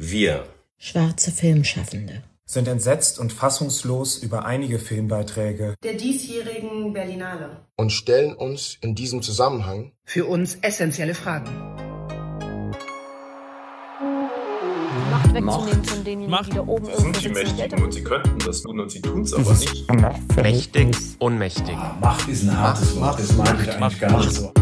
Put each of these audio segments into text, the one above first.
Wir, schwarze Filmschaffende, sind entsetzt und fassungslos über einige Filmbeiträge der diesjährigen Berlinale und stellen uns in diesem Zusammenhang für uns essentielle Fragen. Macht wegzunehmen von denjenigen, Macht. die da oben sind die Mächtigen und sie könnten das tun und sie tun es aber nicht. mächtig, ohnmächtig. Macht ist ein hartes Wort, das mag ich eigentlich gar nicht so.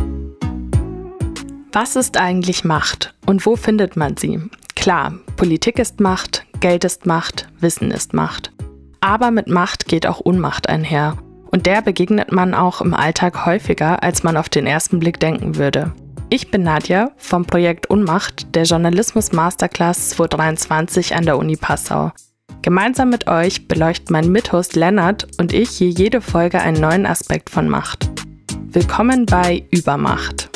Was ist eigentlich Macht und wo findet man sie? Klar, Politik ist Macht, Geld ist Macht, Wissen ist Macht. Aber mit Macht geht auch Unmacht einher. Und der begegnet man auch im Alltag häufiger, als man auf den ersten Blick denken würde. Ich bin Nadja vom Projekt Unmacht der Journalismus Masterclass 2023 an der Uni Passau. Gemeinsam mit euch beleuchten mein Mithost Lennart und ich hier jede Folge einen neuen Aspekt von Macht. Willkommen bei Übermacht.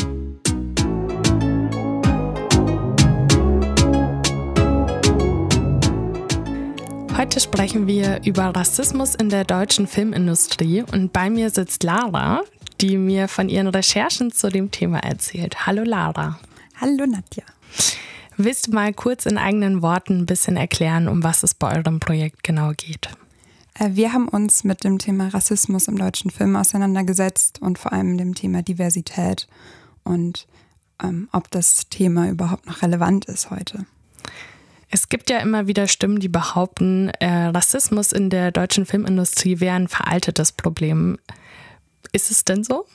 Heute sprechen wir über Rassismus in der deutschen Filmindustrie und bei mir sitzt Lara, die mir von ihren Recherchen zu dem Thema erzählt. Hallo Lara. Hallo Nadja. Willst du mal kurz in eigenen Worten ein bisschen erklären, um was es bei eurem Projekt genau geht? Äh, Wir haben uns mit dem Thema Rassismus im deutschen Film auseinandergesetzt und vor allem dem Thema Diversität und ähm, ob das Thema überhaupt noch relevant ist heute. Es gibt ja immer wieder Stimmen, die behaupten, äh, Rassismus in der deutschen Filmindustrie wäre ein veraltetes Problem. Ist es denn so?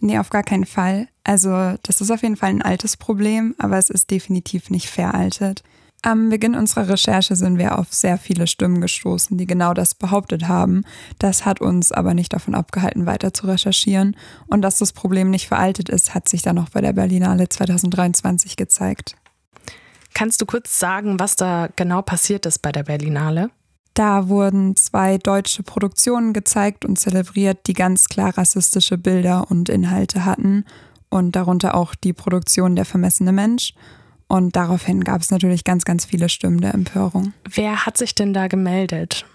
Nee, auf gar keinen Fall. Also das ist auf jeden Fall ein altes Problem, aber es ist definitiv nicht veraltet. Am Beginn unserer Recherche sind wir auf sehr viele Stimmen gestoßen, die genau das behauptet haben. Das hat uns aber nicht davon abgehalten, weiter zu recherchieren. Und dass das Problem nicht veraltet ist, hat sich dann auch bei der Berlinale 2023 gezeigt. Kannst du kurz sagen, was da genau passiert ist bei der Berlinale? Da wurden zwei deutsche Produktionen gezeigt und zelebriert, die ganz klar rassistische Bilder und Inhalte hatten und darunter auch die Produktion Der vermessene Mensch. Und daraufhin gab es natürlich ganz, ganz viele Stimmen der Empörung. Wer hat sich denn da gemeldet?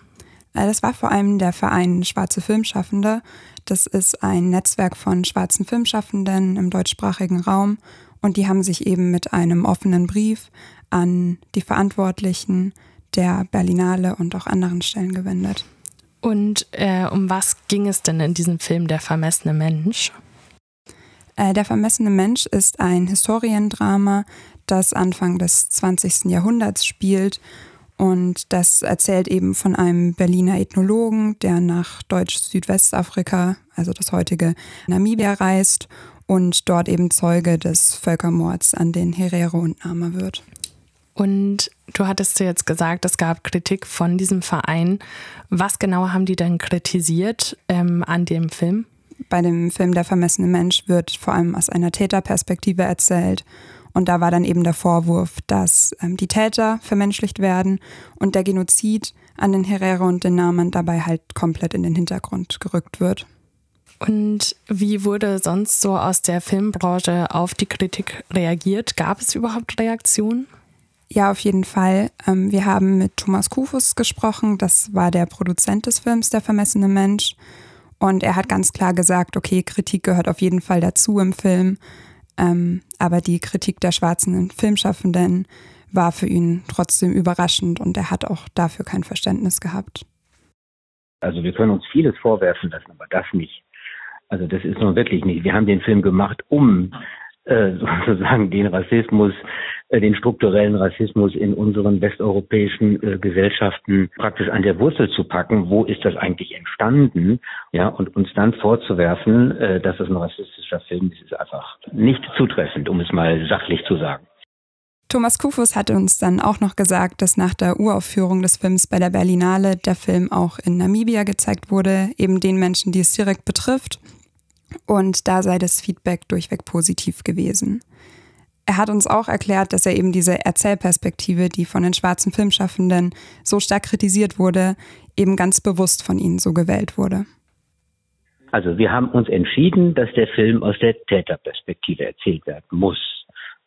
Äh, Das war vor allem der Verein Schwarze Filmschaffende. Das ist ein Netzwerk von schwarzen Filmschaffenden im deutschsprachigen Raum. Und die haben sich eben mit einem offenen Brief an die Verantwortlichen der Berlinale und auch anderen Stellen gewendet. Und äh, um was ging es denn in diesem Film Der vermessene Mensch? Äh, Der vermessene Mensch ist ein Historiendrama, das Anfang des 20. Jahrhunderts spielt. Und das erzählt eben von einem Berliner Ethnologen, der nach Deutsch-Südwestafrika, also das heutige Namibia, reist und dort eben Zeuge des Völkermords an den Herero und Nama wird. Und du hattest jetzt gesagt, es gab Kritik von diesem Verein. Was genau haben die denn kritisiert ähm, an dem Film? Bei dem Film Der vermessene Mensch wird vor allem aus einer Täterperspektive erzählt. Und da war dann eben der Vorwurf, dass ähm, die Täter vermenschlicht werden und der Genozid an den Herero und den Namen dabei halt komplett in den Hintergrund gerückt wird. Und wie wurde sonst so aus der Filmbranche auf die Kritik reagiert? Gab es überhaupt Reaktionen? Ja, auf jeden Fall. Ähm, Wir haben mit Thomas Kufus gesprochen. Das war der Produzent des Films Der vermessene Mensch. Und er hat ganz klar gesagt, okay, Kritik gehört auf jeden Fall dazu im Film. Ähm, Aber die Kritik der schwarzen Filmschaffenden war für ihn trotzdem überraschend und er hat auch dafür kein Verständnis gehabt. Also wir können uns vieles vorwerfen lassen, aber das nicht. Also das ist nun wirklich nicht. Wir haben den Film gemacht, um äh, sozusagen den Rassismus, äh, den strukturellen Rassismus in unseren westeuropäischen äh, Gesellschaften praktisch an der Wurzel zu packen. Wo ist das eigentlich entstanden? Ja, und uns dann vorzuwerfen, äh, dass es ein rassistischer Film ist, ist einfach nicht zutreffend, um es mal sachlich zu sagen. Thomas Kufus hatte uns dann auch noch gesagt, dass nach der Uraufführung des Films bei der Berlinale der Film auch in Namibia gezeigt wurde, eben den Menschen, die es direkt betrifft. Und da sei das Feedback durchweg positiv gewesen. Er hat uns auch erklärt, dass er eben diese Erzählperspektive, die von den schwarzen Filmschaffenden so stark kritisiert wurde, eben ganz bewusst von ihnen so gewählt wurde. Also wir haben uns entschieden, dass der Film aus der Täterperspektive erzählt werden muss.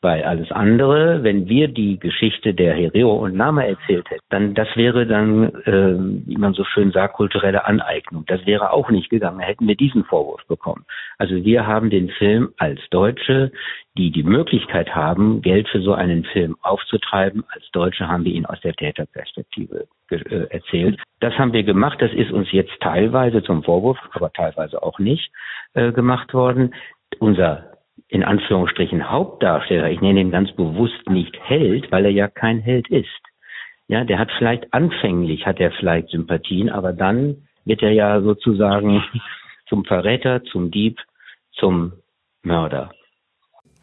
Weil alles andere, wenn wir die Geschichte der Herero und Nama erzählt hätten, dann das wäre dann, äh, wie man so schön sagt, kulturelle Aneignung. Das wäre auch nicht gegangen. Hätten wir diesen Vorwurf bekommen. Also wir haben den Film als Deutsche, die die Möglichkeit haben, Geld für so einen Film aufzutreiben. Als Deutsche haben wir ihn aus der Täterperspektive äh, erzählt. Das haben wir gemacht. Das ist uns jetzt teilweise zum Vorwurf, aber teilweise auch nicht äh, gemacht worden. Unser in Anführungsstrichen Hauptdarsteller, ich nenne ihn ganz bewusst nicht Held, weil er ja kein Held ist. Ja, der hat vielleicht anfänglich hat er vielleicht Sympathien, aber dann wird er ja sozusagen zum Verräter, zum Dieb, zum Mörder.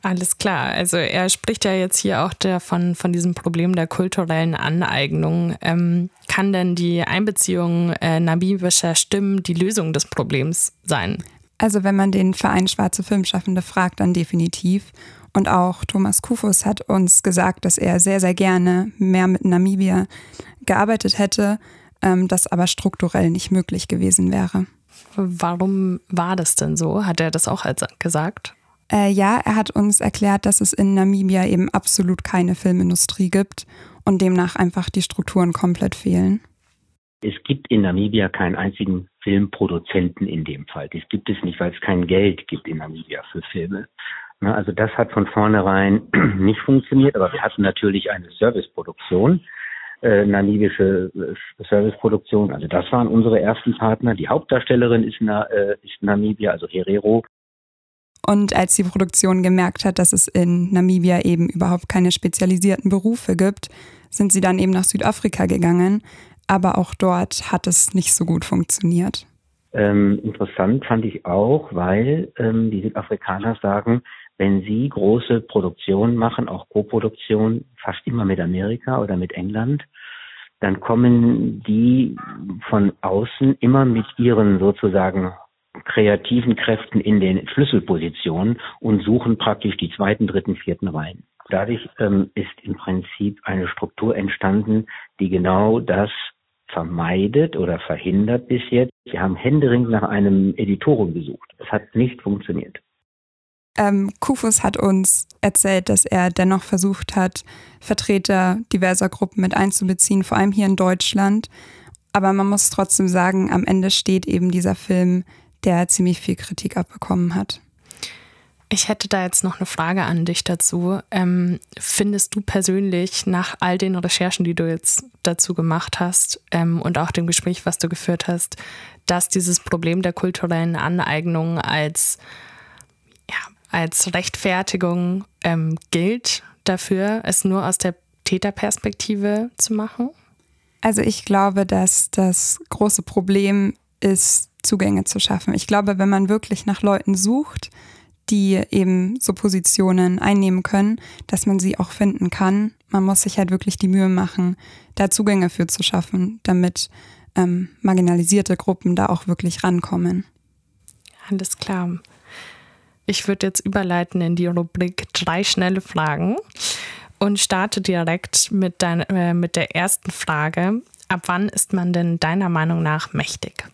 Alles klar. Also er spricht ja jetzt hier auch der von, von diesem Problem der kulturellen Aneignung. Ähm, kann denn die Einbeziehung äh, namibischer Stimmen die Lösung des Problems sein? Also wenn man den Verein Schwarze Filmschaffende fragt, dann definitiv. Und auch Thomas Kufus hat uns gesagt, dass er sehr, sehr gerne mehr mit Namibia gearbeitet hätte, ähm, das aber strukturell nicht möglich gewesen wäre. Warum war das denn so? Hat er das auch gesagt? Äh, ja, er hat uns erklärt, dass es in Namibia eben absolut keine Filmindustrie gibt und demnach einfach die Strukturen komplett fehlen. Es gibt in Namibia keinen einzigen Filmproduzenten in dem Fall. Das gibt es nicht, weil es kein Geld gibt in Namibia für Filme. also das hat von vornherein nicht funktioniert, aber wir hatten natürlich eine Serviceproduktion, äh, namibische äh, Serviceproduktion. Also das waren unsere ersten Partner. Die Hauptdarstellerin ist, Na, äh, ist Namibia, also Herero. Und als die Produktion gemerkt hat, dass es in Namibia eben überhaupt keine spezialisierten Berufe gibt, sind sie dann eben nach Südafrika gegangen, aber auch dort hat es nicht so gut funktioniert. Ähm, interessant fand ich auch, weil ähm, die Südafrikaner sagen, wenn sie große Produktionen machen, auch Co-Produktion, fast immer mit Amerika oder mit England, dann kommen die von außen immer mit ihren sozusagen kreativen Kräften in den Schlüsselpositionen und suchen praktisch die zweiten, dritten, vierten Reihen. Dadurch ähm, ist im Prinzip eine Struktur entstanden, die genau das vermeidet oder verhindert bis jetzt. Wir haben händeringend nach einem Editoren gesucht. Es hat nicht funktioniert. Ähm, Kufus hat uns erzählt, dass er dennoch versucht hat, Vertreter diverser Gruppen mit einzubeziehen, vor allem hier in Deutschland. Aber man muss trotzdem sagen, am Ende steht eben dieser Film, der ziemlich viel Kritik abbekommen hat. Ich hätte da jetzt noch eine Frage an dich dazu. Ähm, findest du persönlich nach all den Recherchen, die du jetzt dazu gemacht hast ähm, und auch dem Gespräch, was du geführt hast, dass dieses Problem der kulturellen Aneignung als, ja, als Rechtfertigung ähm, gilt dafür, es nur aus der Täterperspektive zu machen? Also ich glaube, dass das große Problem ist, Zugänge zu schaffen. Ich glaube, wenn man wirklich nach Leuten sucht, die eben so Positionen einnehmen können, dass man sie auch finden kann. Man muss sich halt wirklich die Mühe machen, da Zugänge für zu schaffen, damit ähm, marginalisierte Gruppen da auch wirklich rankommen. Alles klar. Ich würde jetzt überleiten in die Rubrik drei schnelle Fragen und starte direkt mit, dein, äh, mit der ersten Frage. Ab wann ist man denn deiner Meinung nach mächtig?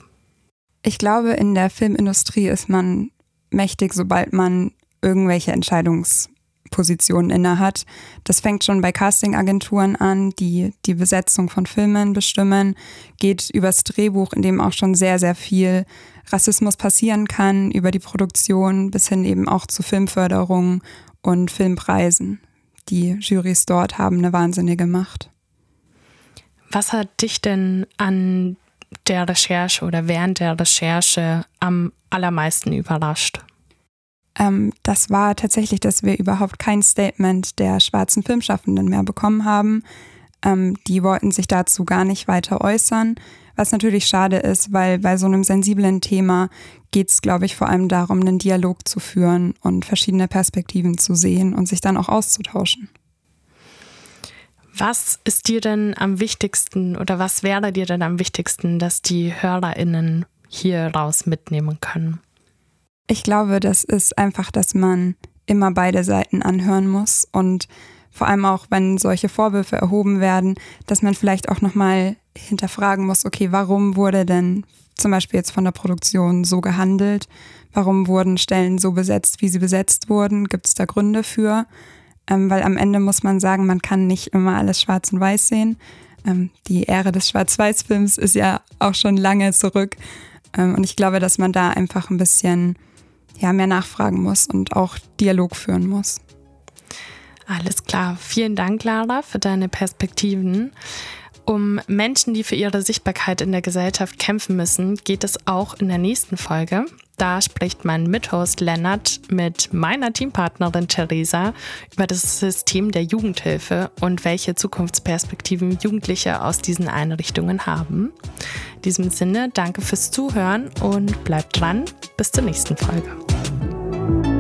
Ich glaube, in der Filmindustrie ist man mächtig, sobald man irgendwelche Entscheidungspositionen innehat. Das fängt schon bei Castingagenturen an, die die Besetzung von Filmen bestimmen, geht übers Drehbuch, in dem auch schon sehr, sehr viel Rassismus passieren kann, über die Produktion bis hin eben auch zu Filmförderung und Filmpreisen. Die Jurys dort haben eine wahnsinnige Macht. Was hat dich denn an der Recherche oder während der Recherche am allermeisten überrascht? Ähm, das war tatsächlich, dass wir überhaupt kein Statement der schwarzen Filmschaffenden mehr bekommen haben. Ähm, die wollten sich dazu gar nicht weiter äußern, was natürlich schade ist, weil bei so einem sensiblen Thema geht es, glaube ich, vor allem darum, einen Dialog zu führen und verschiedene Perspektiven zu sehen und sich dann auch auszutauschen. Was ist dir denn am wichtigsten oder was wäre dir denn am wichtigsten, dass die HörerInnen hier raus mitnehmen können? Ich glaube, das ist einfach, dass man immer beide Seiten anhören muss und vor allem auch, wenn solche Vorwürfe erhoben werden, dass man vielleicht auch nochmal hinterfragen muss, okay, warum wurde denn zum Beispiel jetzt von der Produktion so gehandelt? Warum wurden Stellen so besetzt, wie sie besetzt wurden? Gibt es da Gründe für? Ähm, weil am Ende muss man sagen, man kann nicht immer alles schwarz und weiß sehen. Ähm, die Ära des Schwarz-Weiß-Films ist ja auch schon lange zurück. Ähm, und ich glaube, dass man da einfach ein bisschen ja, mehr nachfragen muss und auch Dialog führen muss. Alles klar. Vielen Dank, Lara, für deine Perspektiven. Um Menschen, die für ihre Sichtbarkeit in der Gesellschaft kämpfen müssen, geht es auch in der nächsten Folge. Da spricht mein Mithost Lennart mit meiner Teampartnerin Theresa über das System der Jugendhilfe und welche Zukunftsperspektiven Jugendliche aus diesen Einrichtungen haben. In diesem Sinne, danke fürs Zuhören und bleibt dran. Bis zur nächsten Folge.